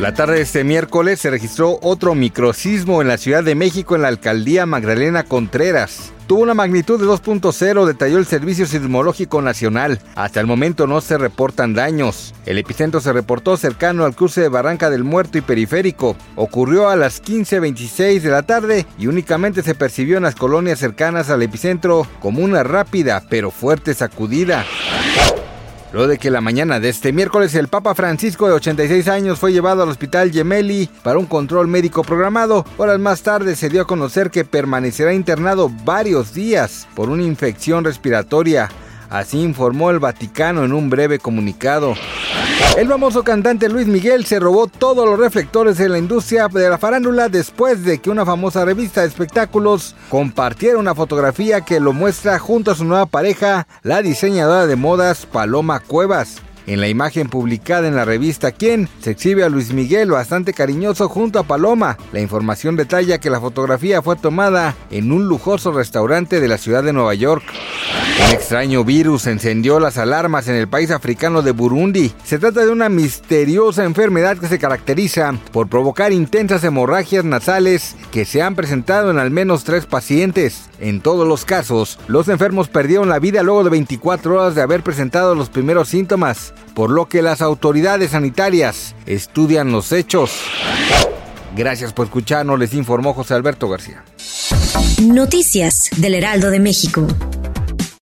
La tarde de este miércoles se registró otro microsismo en la Ciudad de México en la alcaldía Magdalena Contreras. Tuvo una magnitud de 2.0, detalló el Servicio Sismológico Nacional. Hasta el momento no se reportan daños. El epicentro se reportó cercano al cruce de Barranca del Muerto y Periférico. Ocurrió a las 15.26 de la tarde y únicamente se percibió en las colonias cercanas al epicentro como una rápida pero fuerte sacudida. Luego de que la mañana de este miércoles el Papa Francisco de 86 años fue llevado al hospital Gemelli para un control médico programado, horas más tarde se dio a conocer que permanecerá internado varios días por una infección respiratoria. Así informó el Vaticano en un breve comunicado. El famoso cantante Luis Miguel se robó todos los reflectores en la industria de la farándula después de que una famosa revista de espectáculos compartiera una fotografía que lo muestra junto a su nueva pareja, la diseñadora de modas Paloma Cuevas. En la imagen publicada en la revista Quién se exhibe a Luis Miguel bastante cariñoso junto a Paloma. La información detalla que la fotografía fue tomada en un lujoso restaurante de la ciudad de Nueva York. Un extraño virus encendió las alarmas en el país africano de Burundi. Se trata de una misteriosa enfermedad que se caracteriza por provocar intensas hemorragias nasales que se han presentado en al menos tres pacientes. En todos los casos, los enfermos perdieron la vida luego de 24 horas de haber presentado los primeros síntomas, por lo que las autoridades sanitarias estudian los hechos. Gracias por escucharnos, les informó José Alberto García. Noticias del Heraldo de México.